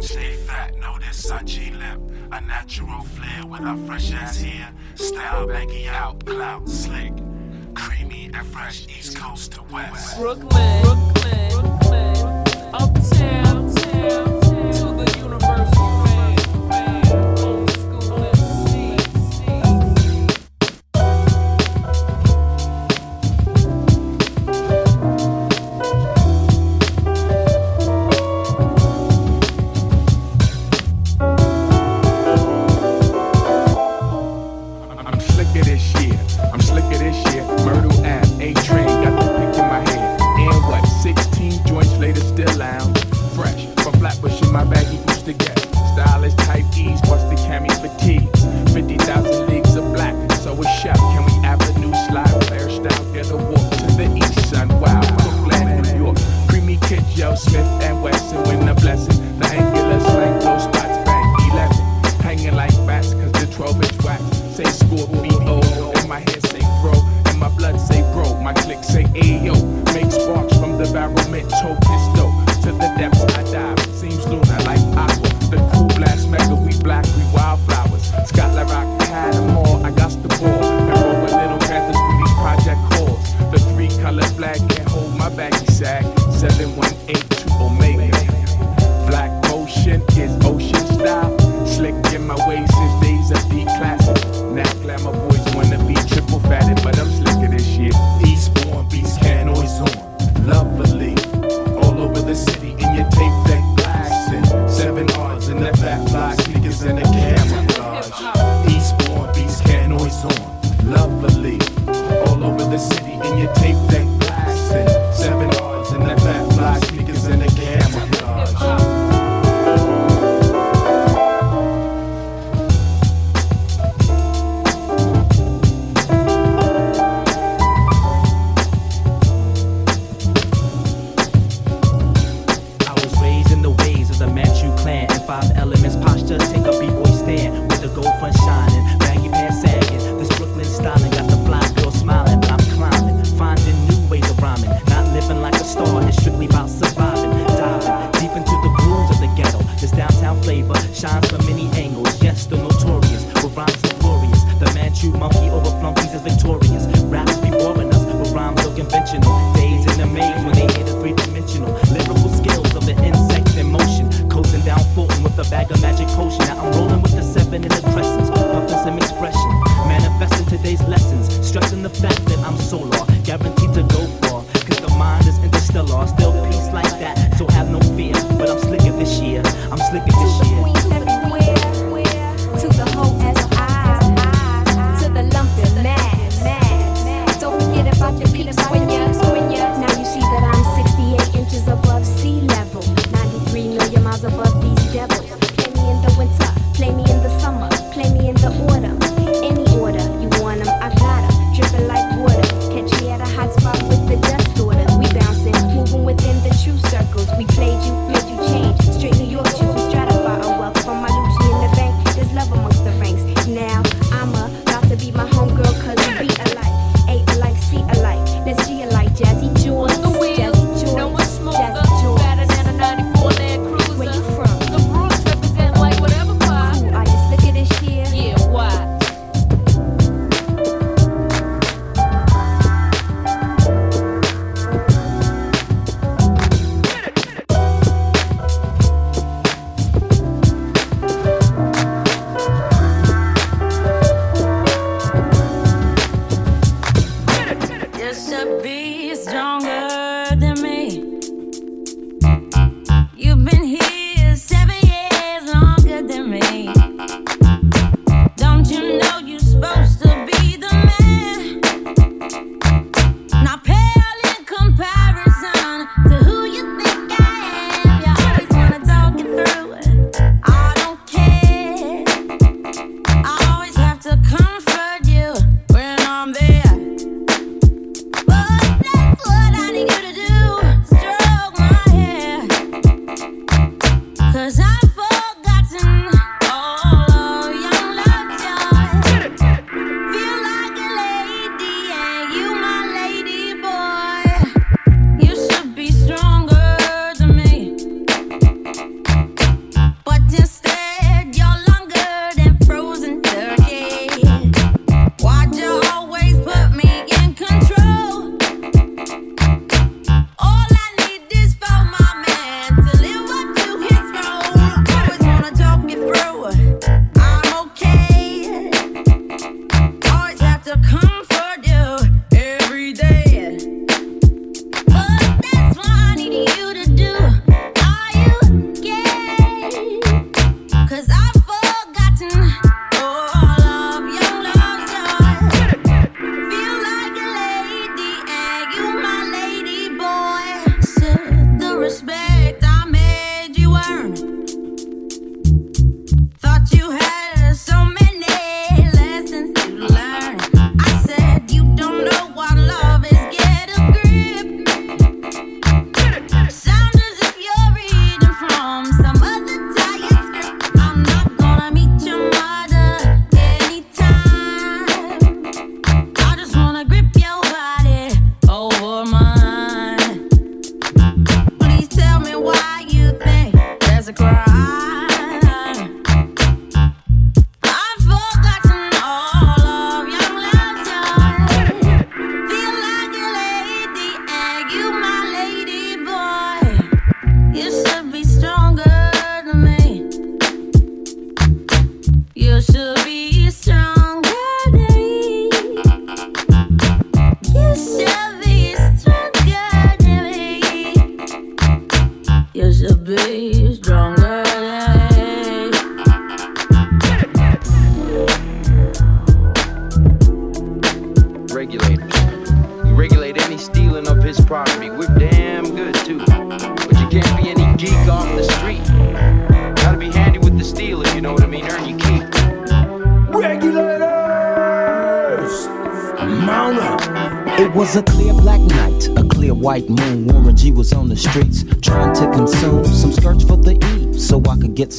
young, stay fat. Notice I G-lip. A natural flair with a fresh ass hair. Style baggy out, clout slick. Creamy and fresh, east coast to west. Brooklyn, Brooklyn, Brooklyn, uptown.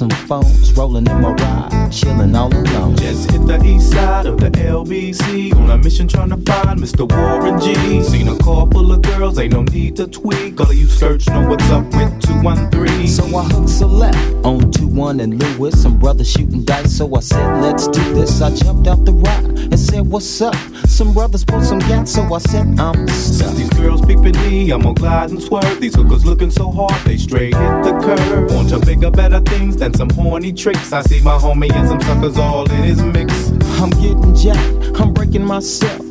Some phones. Rolling in my ride, chilling all alone. Just hit the east side of the LBC on a mission trying to find Mr. Warren G. Seen a car full of girls, ain't no need to tweak. All of you search know what's up with 213. So I hooked left on 2 1 and Lewis. Some brothers shooting dice, so I said, let's do this. I jumped out the ride and said, what's up? Some brothers pulled some gas, so I said, I'm stuck. these girls peeping me, I'm gonna glide and swerve. These hookers looking so hard, they straight hit the curve. Want to bigger, better things than some horny tricks. I see my homie and some suckers all in his mix. I'm getting jacked, I'm breaking myself.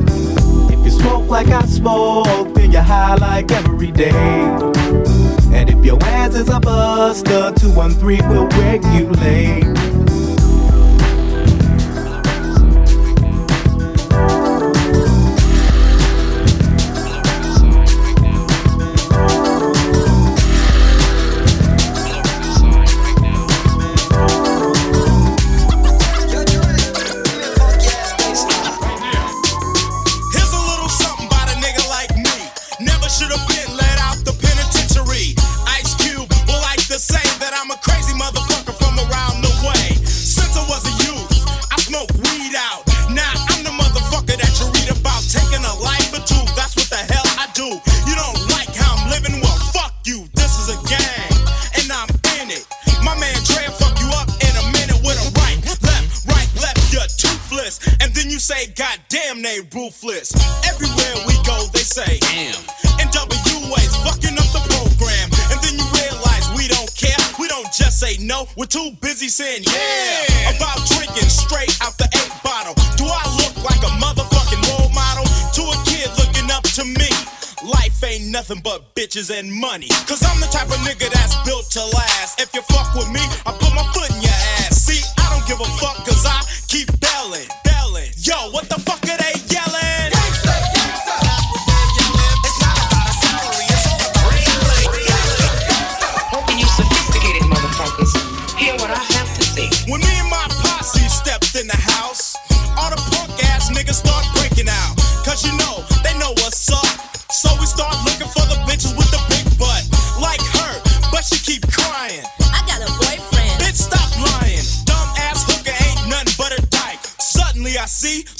If you smoke like I smoke, then you're high like every day. And if your ass is a buster, 213 will wake you Here's say no. We're too busy saying yeah. About drinking straight out the eight bottle. Do I look like a motherfucking role model to a kid looking up to me? Life ain't nothing but bitches and money. Cause I'm the type of nigga that's built to last. If you fuck with me, I put my foot in your ass. See, I don't give a fuck cause I keep belling, belling. Yo, what the fuck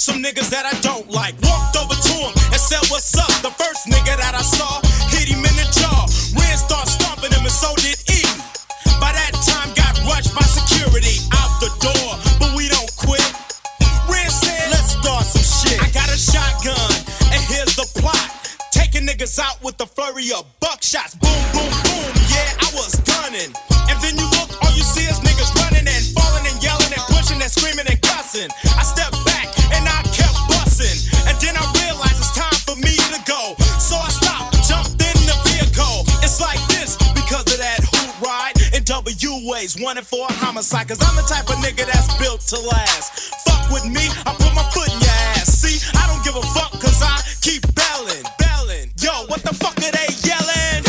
some niggas that I don't like. Walked over to him and said, What's up? The first nigga that I saw hit him in the jaw. Ren start stomping him and so did E. By that time, got rushed by security out the door, but we don't quit. Ren said, Let's start some shit. I got a shotgun, and here's the plot. Taking niggas out with the flurry of buckshots. Boom, boom, boom. Yeah, I was gunning. WA's wanted for a homicide. Cause I'm the type of nigga that's built to last. Fuck with me, I put my foot in your ass. See, I don't give a fuck cause I keep belling, belling. Yo, what the fuck are they yelling?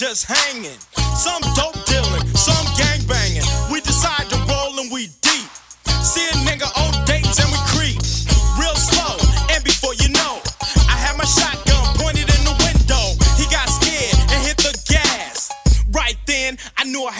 He'll tell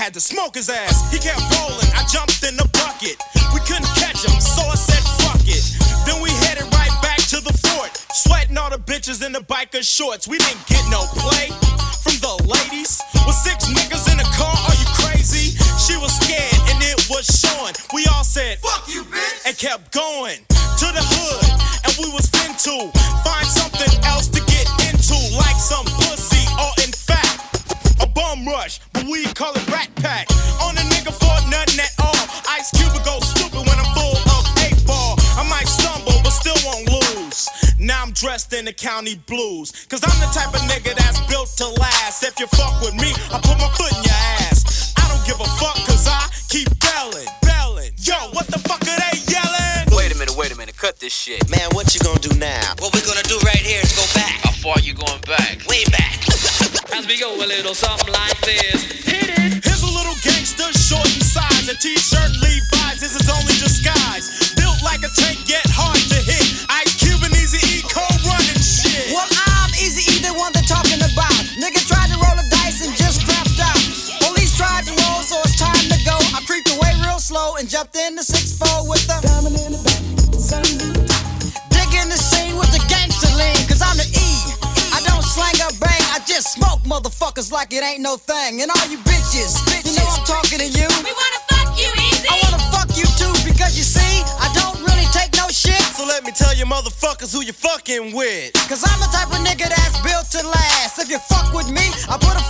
had to smoke his ass. He kept rolling, I jumped in the bucket. We couldn't catch him, so I said fuck it. Then we headed right back to the fort. Sweating all the bitches in the biker shorts. We didn't get no play from the ladies. With six niggas in the car, are you crazy? She was scared and it was showing. We all said, fuck you, bitch, and kept going to the hood. And we was finto find something else to get into, like some a but we call it rat pack. On a nigga for nothing at all. Ice Cube would go stupid when I'm full of eight ball. I might stumble, but still won't lose. Now I'm dressed in the county blues. Cause I'm the type of nigga that's built to last. If you fuck with me, I put my foot in your ass. I don't give a fuck cause I keep belling, belling. Yo, what the fuck are they yelling? Wait a minute, wait a minute. Cut this shit. Man, what you gonna do now? What we're gonna do right here is go back, How far you going back? way back. As we go a little something like this. Hit it. Here's a little gangster, short in size. A t-shirt Levi's is his only disguise. Built like a tank, yet hard to hit. Ice Cube and Easy E cold running shit. Well, I'm easy either one they're talking about. Nigga tried to roll the dice and just crapped out. Police tried to roll, so it's time to go. I creeped away real slow and jumped in the 6-4 with the diamond motherfuckers like it ain't no thing. And all you bitches, bitches. you know I'm talking to you. We wanna fuck you easy. I wanna fuck you too because you see, I don't really take no shit. So let me tell you motherfuckers who you fucking with. Cause I'm the type of nigga that's built to last. If you fuck with me, I put a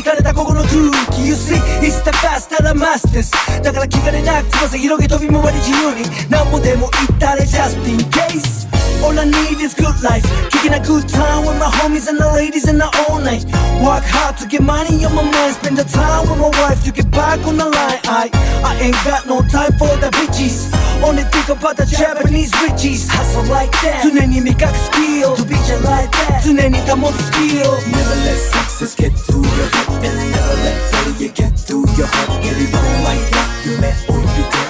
りかれたここの空気 You see it's the past, that I must ですだから気兼ねなく翼広げ飛び回り自由に。何もでも言ったれ just in case. All I need is good life. Kicking a good time with my homies and the ladies and the all night. Work hard to get money on my mind. Spend the time with my wife to get back on the line. I, I ain't got no time for the bitches. Only think about the Japanese riches. Hustle like that. To many make up deal, To be like that. To many come on skill. Never let success get through your head. And never let failure get through your heart. Get it on like that. You met or you did.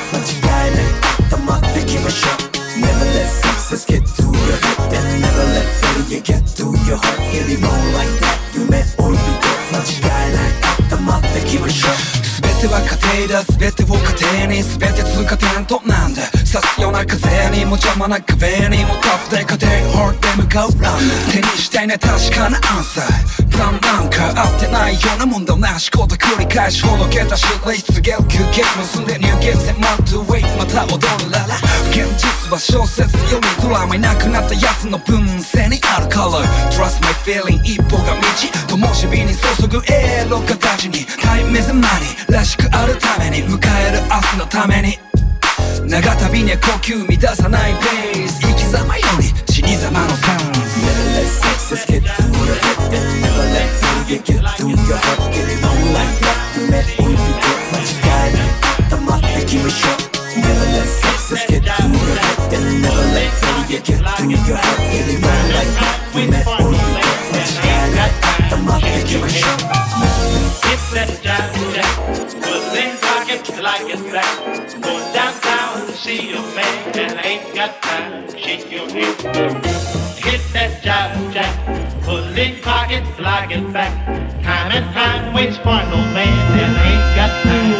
Failure get through your heart. Get it on like that, you met or you get what you got. I'm out the keep it short. 全ては家庭だ全てを家庭に全て通過点となんで刺すような風にも邪魔な壁にもタフで家庭ホールで向かうラン手にしたいね確かなアンサー。プランなんか合ってないようなもんだ。なしこと繰り返しほどけた指令失言休憩結んで入現線マットウェイ。また踊るララ現実は小説よりドラマいなくなったやつの分性にある color Trust my feeling 一歩が道。灯火に注ぐエロ形にタイムイズマニーらししくあるために迎える明日のために長旅には呼吸乱さないペース生き様より死に様のサウンズ Never let success get to your head and never let failure get to your heart. Get it on like that, you met or you get what you got. I'm out the keep it short. Never let success get to your head and never let failure get to your heart. Get it on like that, you met or you get what you got. I'm out the keep it short. that see your man, I ain't got time to shake your hand. Hit that jive jack. Put in pocket like it's back. Time and time waits for no man, I ain't got time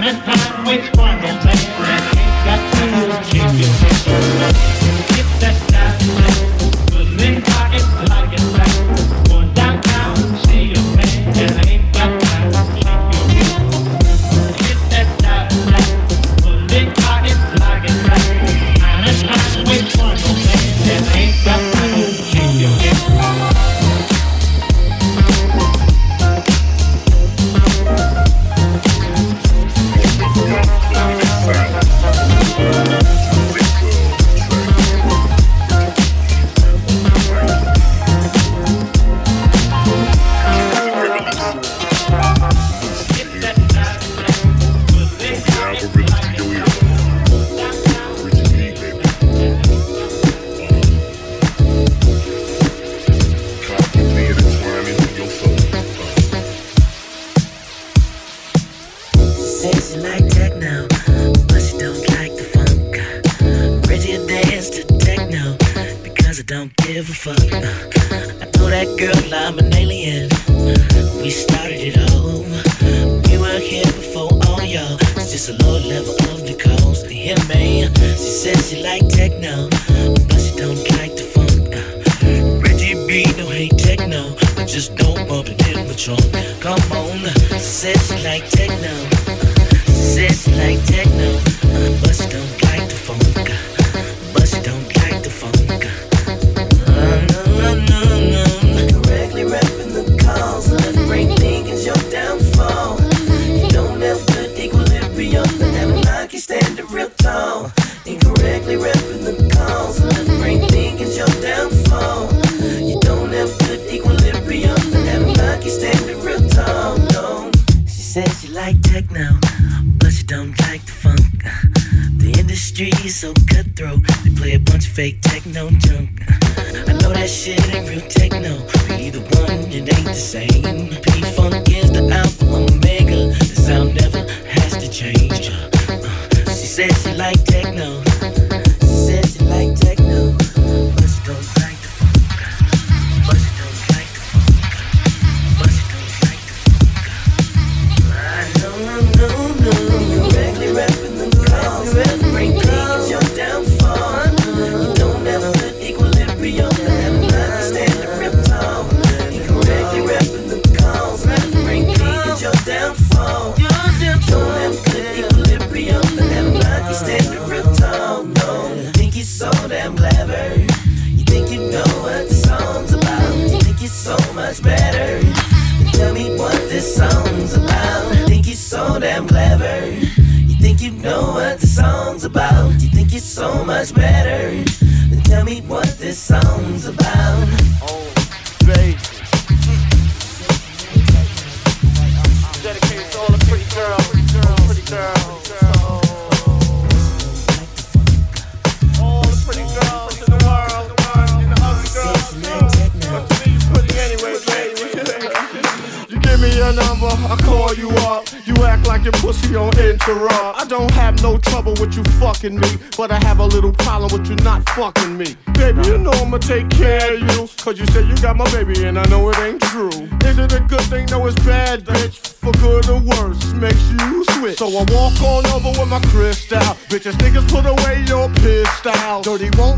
time and time, which one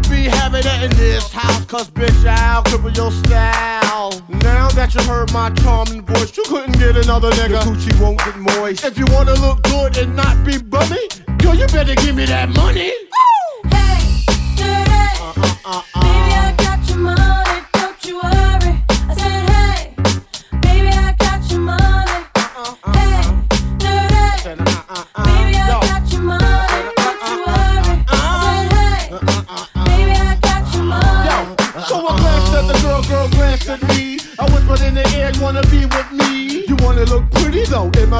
Don't be having it in this house, cause bitch, I'll cripple your style. Now that you heard my charming voice, you couldn't get another nigga. Your coochie won't get moist. If you wanna look good and not be bummy, Girl, you better give me that money.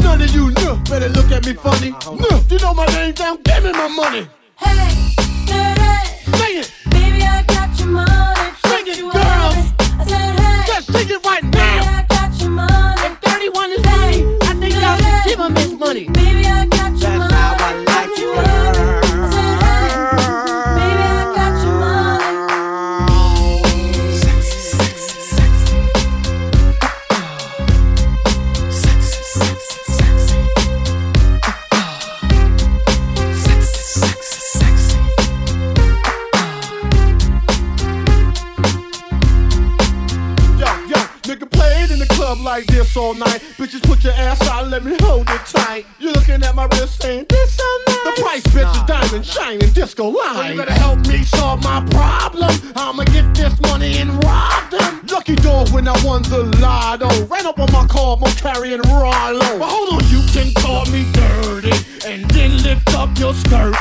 None of you know. better look at me funny. No, you know my name down, give me my money. Hey, dirty. Sing it. Baby, I got your money. Sing it, girls. I said, hey. Just sing it right now. Baby, I got your money. If 31 is hey, money, I think y'all should give him his money. Baby, I got this all night. Bitches, put your ass out, let me hold it tight. You looking at my wrist saying, this so nice. The price, bitch, is diamond shining disco light. you better help me solve my problem. I'ma get this money and rob them. Lucky dog when I won the lotto. Ran up on my car, I'm carrying Rollo. But hold on, you can call me dirty and then lift up your skirt.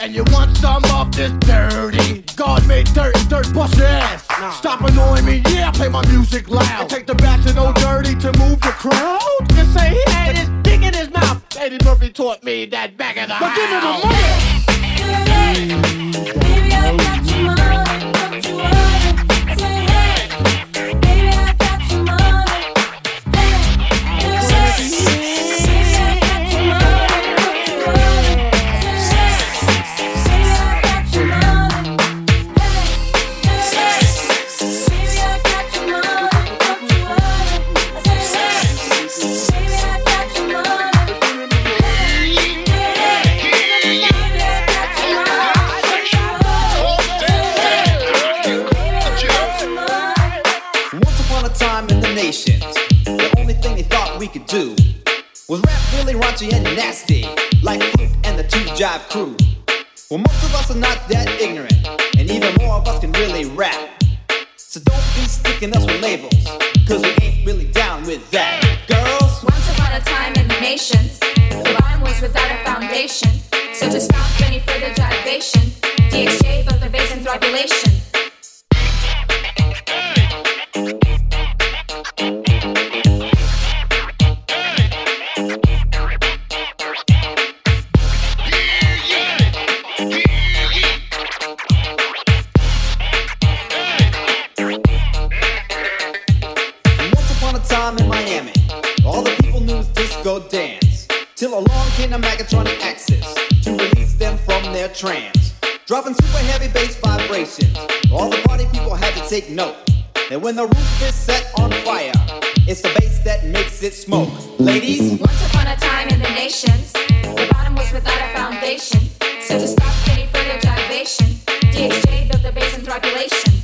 And you want some of this dirty? God made dirt and dirt bust your ass Stop annoying me, yeah, play my music loud. And Take the back to no dirty to move the crowd. Just say he had his dick in his mouth. Eddie Murphy taught me that back in the But give me the money do was rap really raunchy and nasty, like Luke and the Two Live Crew. Well, most of us are not that ignorant, and even more of us can really rap. So don't be sticking us with labels, cause we ain't really down with that. Girls, Once upon a time in the nations, the rhyme was without a foundation. So to stop any further gyration, DXJ built the bass and throbbulation. Trance. Dropping super heavy bass vibrations, all the party people had to take note. That when the roof is set on fire, it's the bass that makes it smoke. Ladies, Once upon a time in the nations, the bottom was without a foundation. So to stop any further gyration, DXJ built the bass and throbbulation.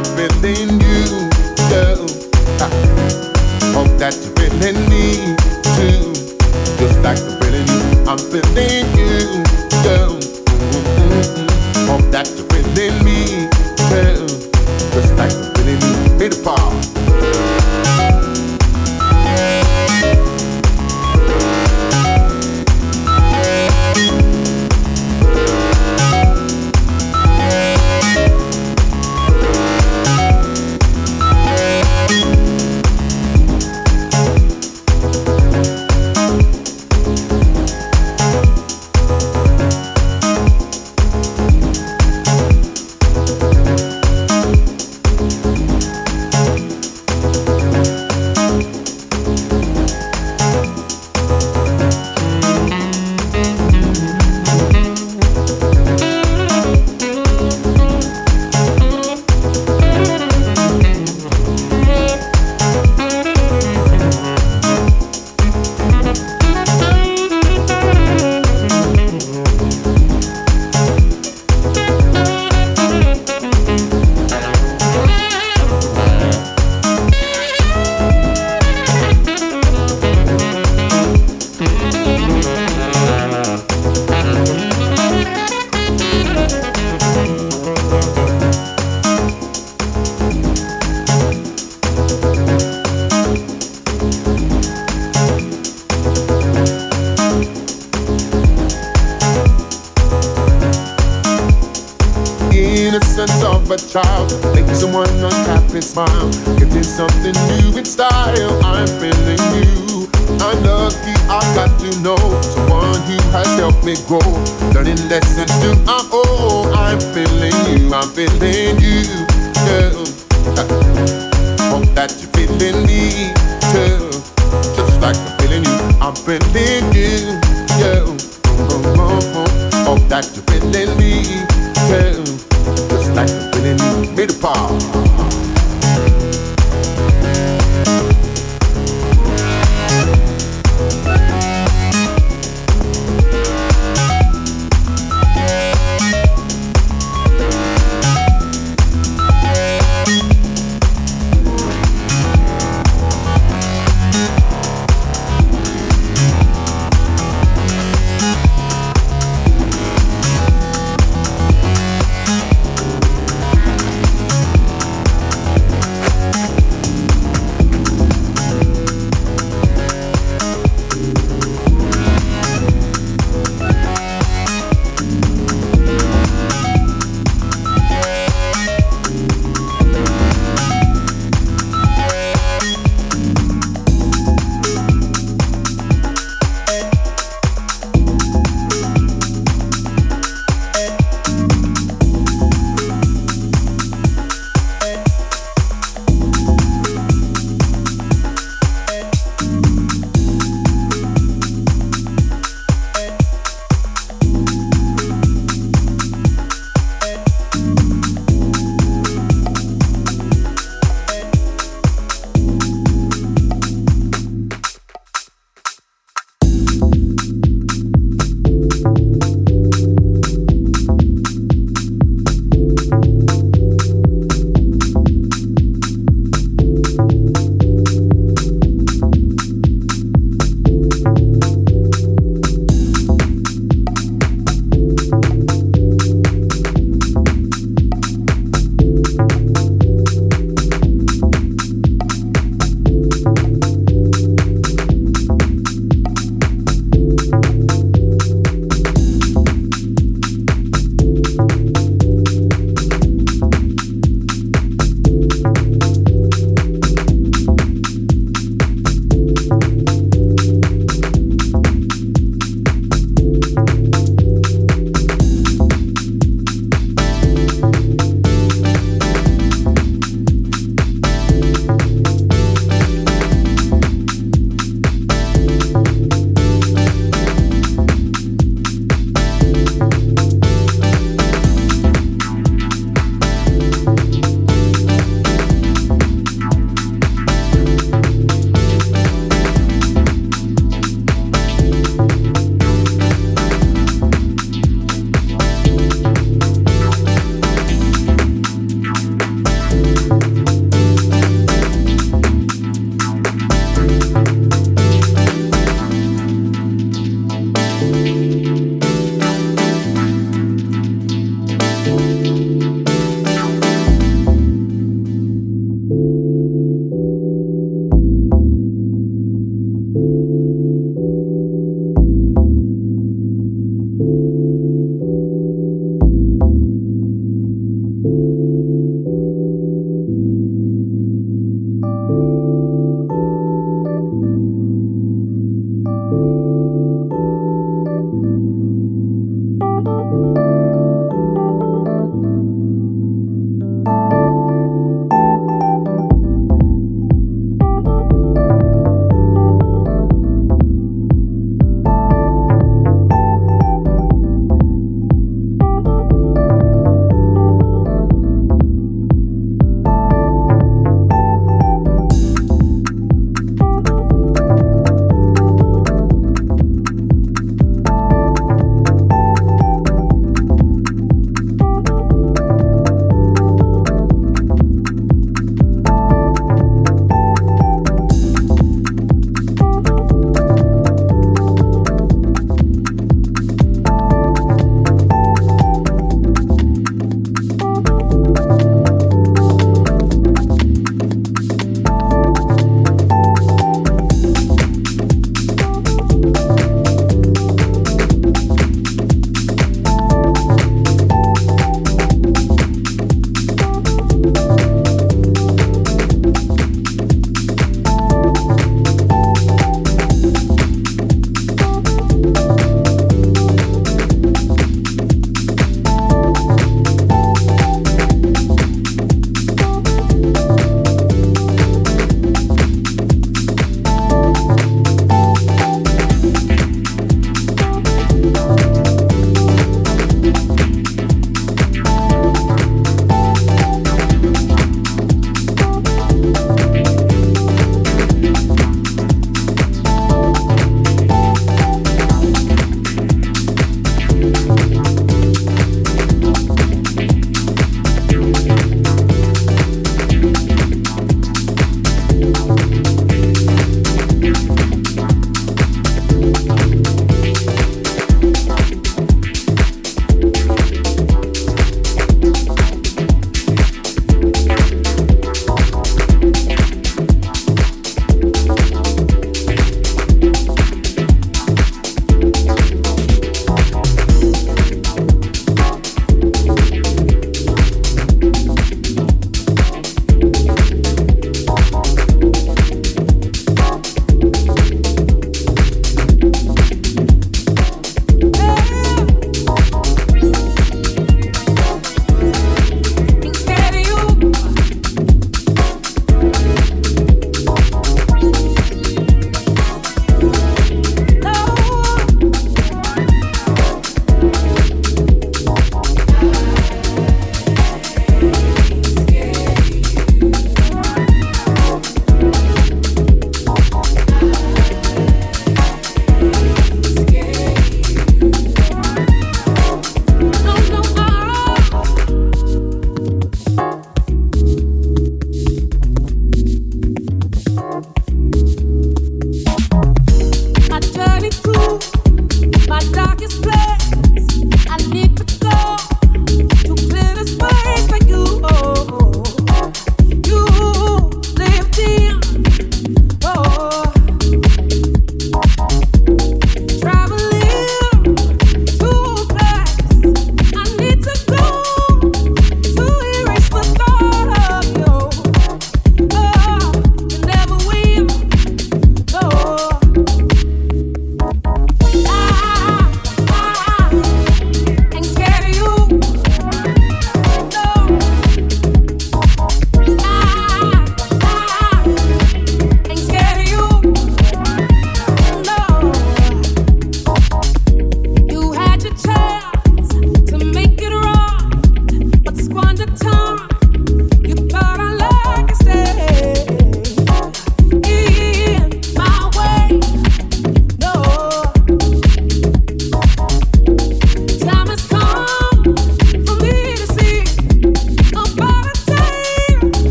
I'm feeling you, girl. Hope that you're feeling me too. Just like I'm feeling you, I'm feeling you, girl.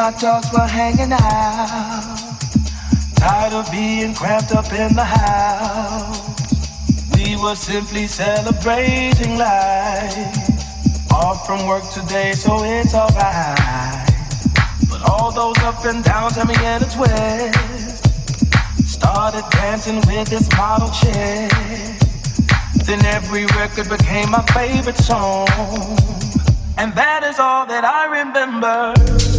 my dogs were hanging out. Tired of being cramped up in the house. We were simply celebrating life. Off from work today, so it's alright. But all those up and downs had me in a twist. Started dancing with this model chick. Then every record became my favorite song. And that is all that I remember.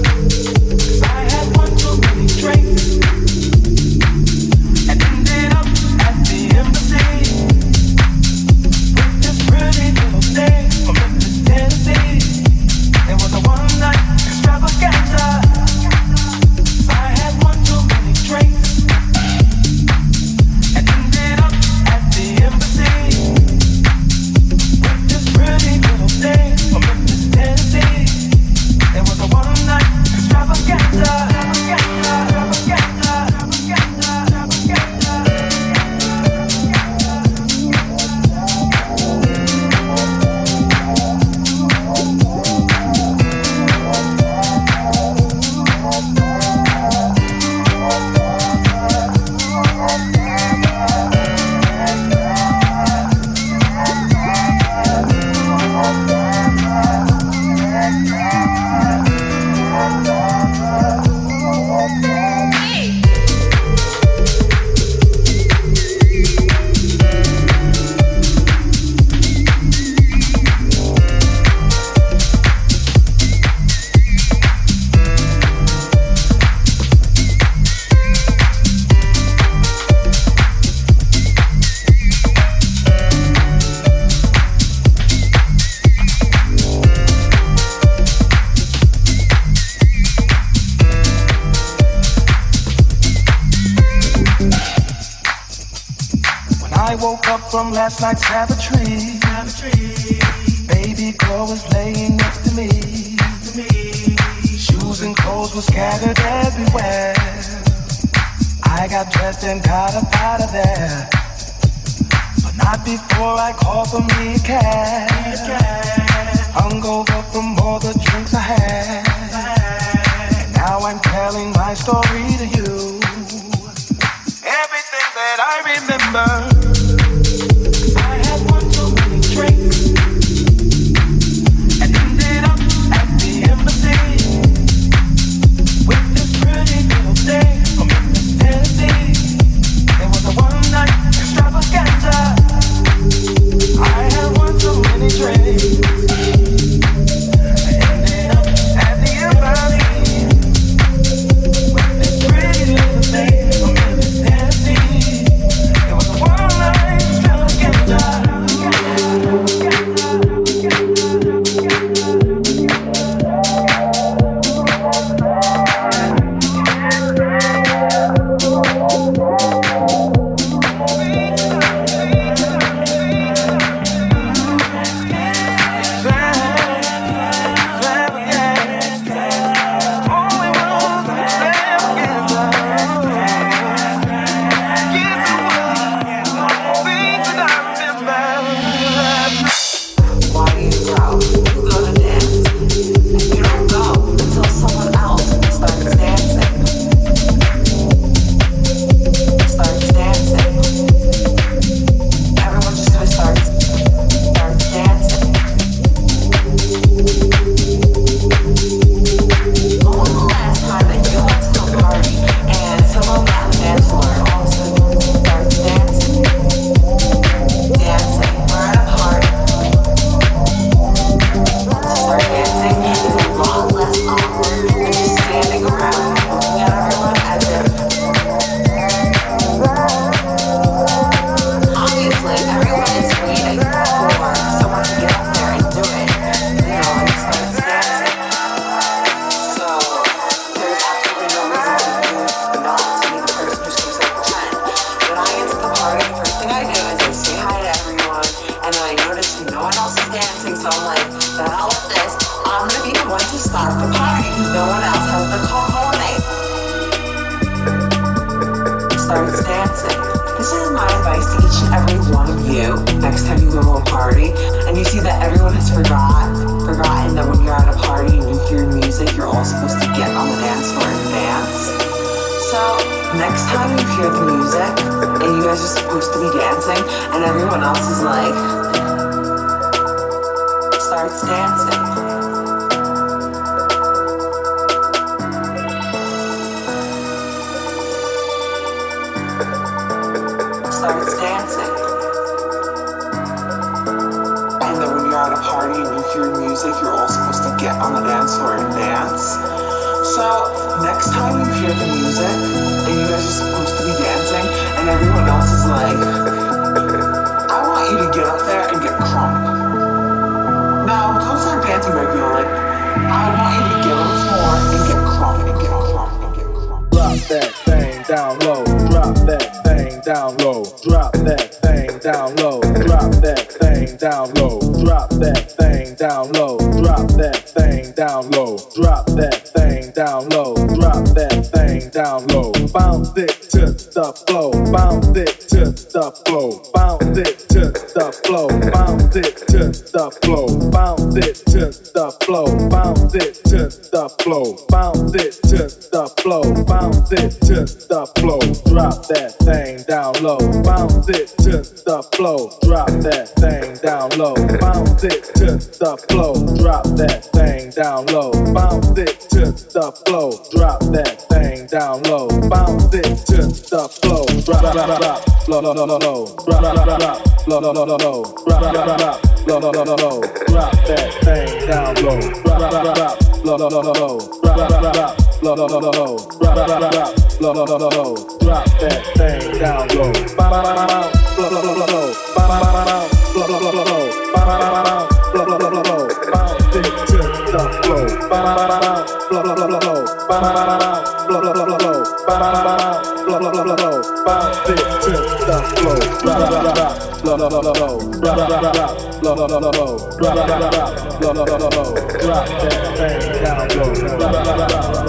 Drop that thing down low. Blah blah blah blah blah. Blah blah blah blah blah. Blah blah blah blah blah. Blah blah blah blah blah. Blah blah blah blah blah. Blah blah blah blah blah. Blah blah blah blah blah. Blah blah blah blah low.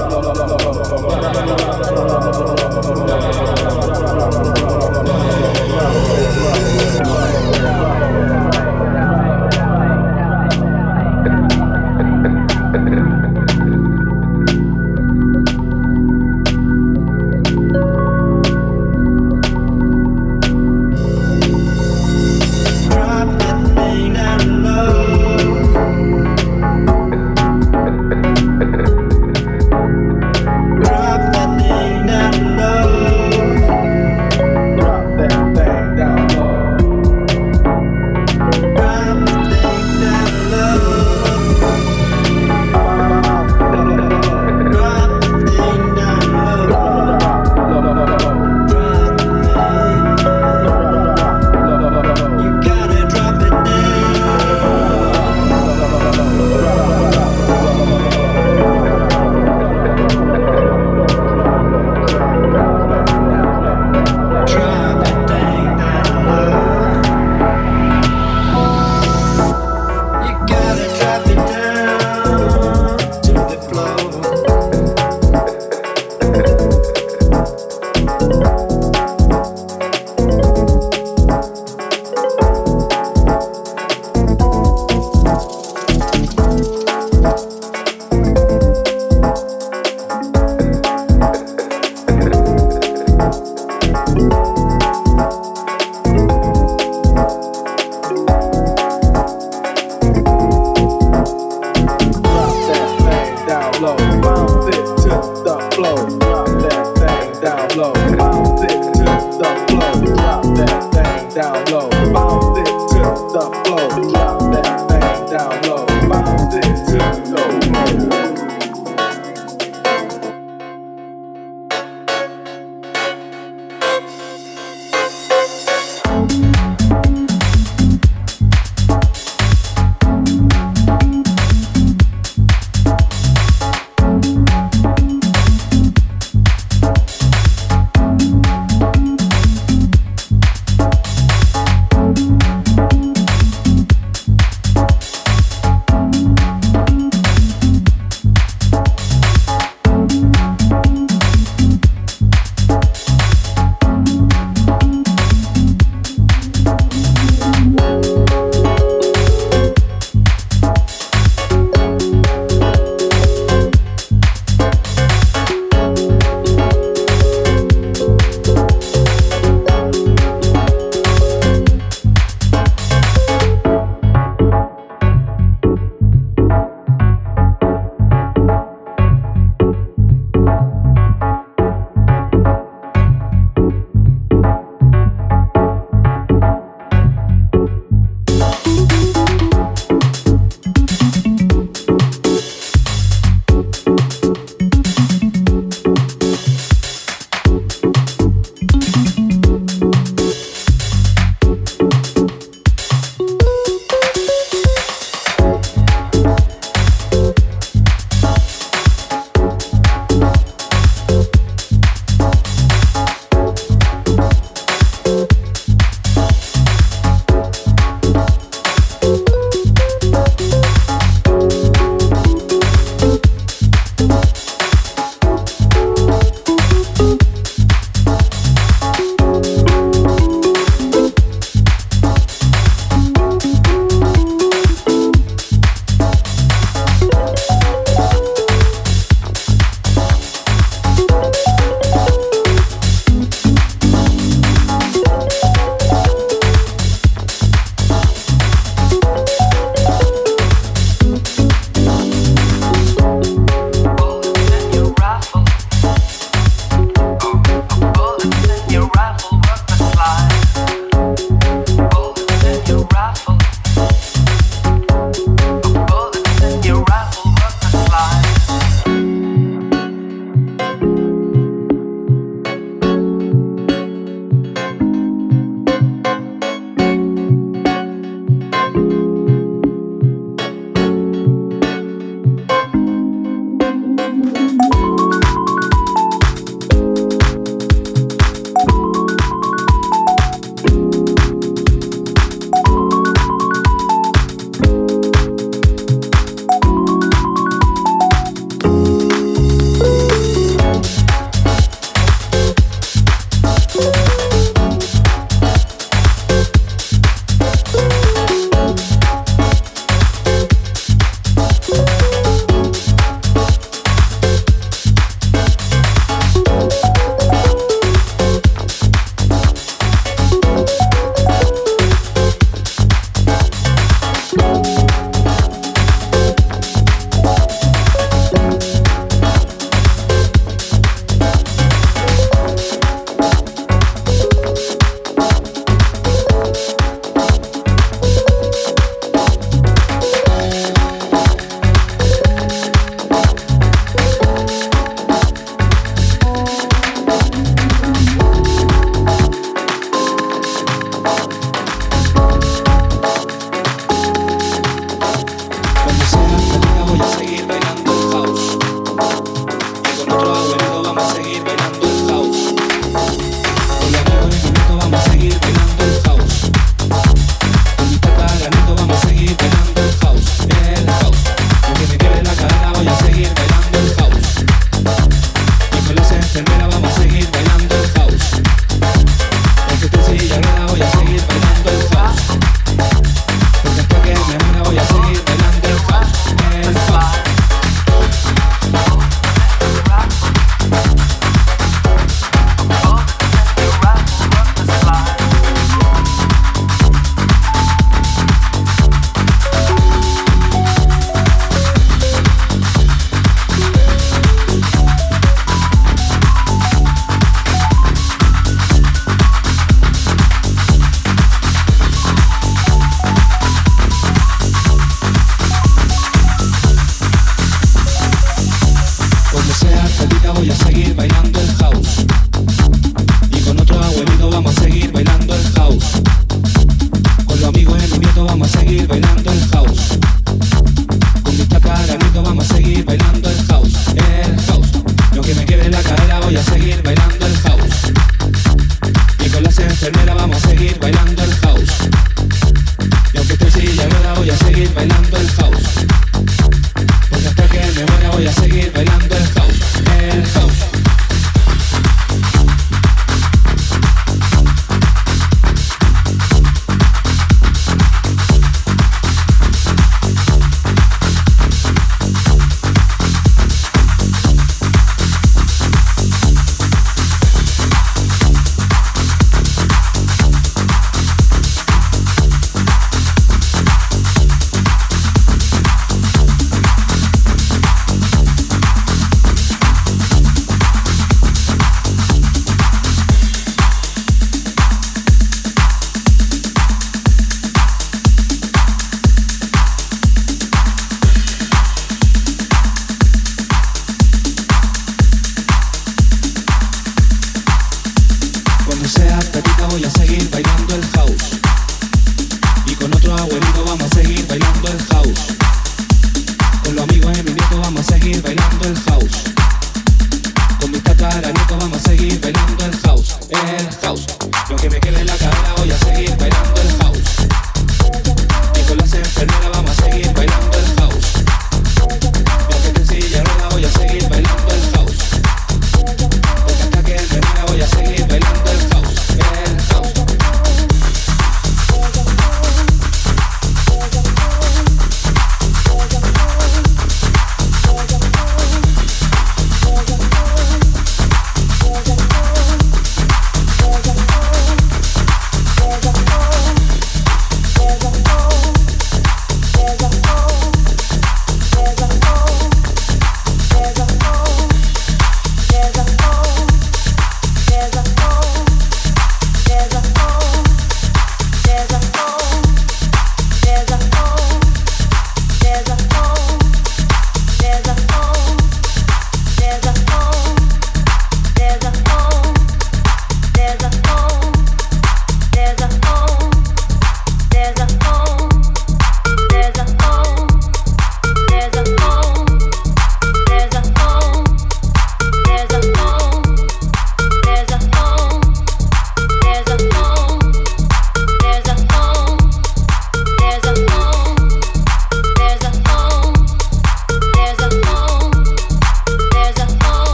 a seguir bailando